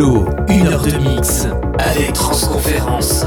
Une heure de mix avec. Transconférence.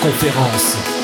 Transconférence.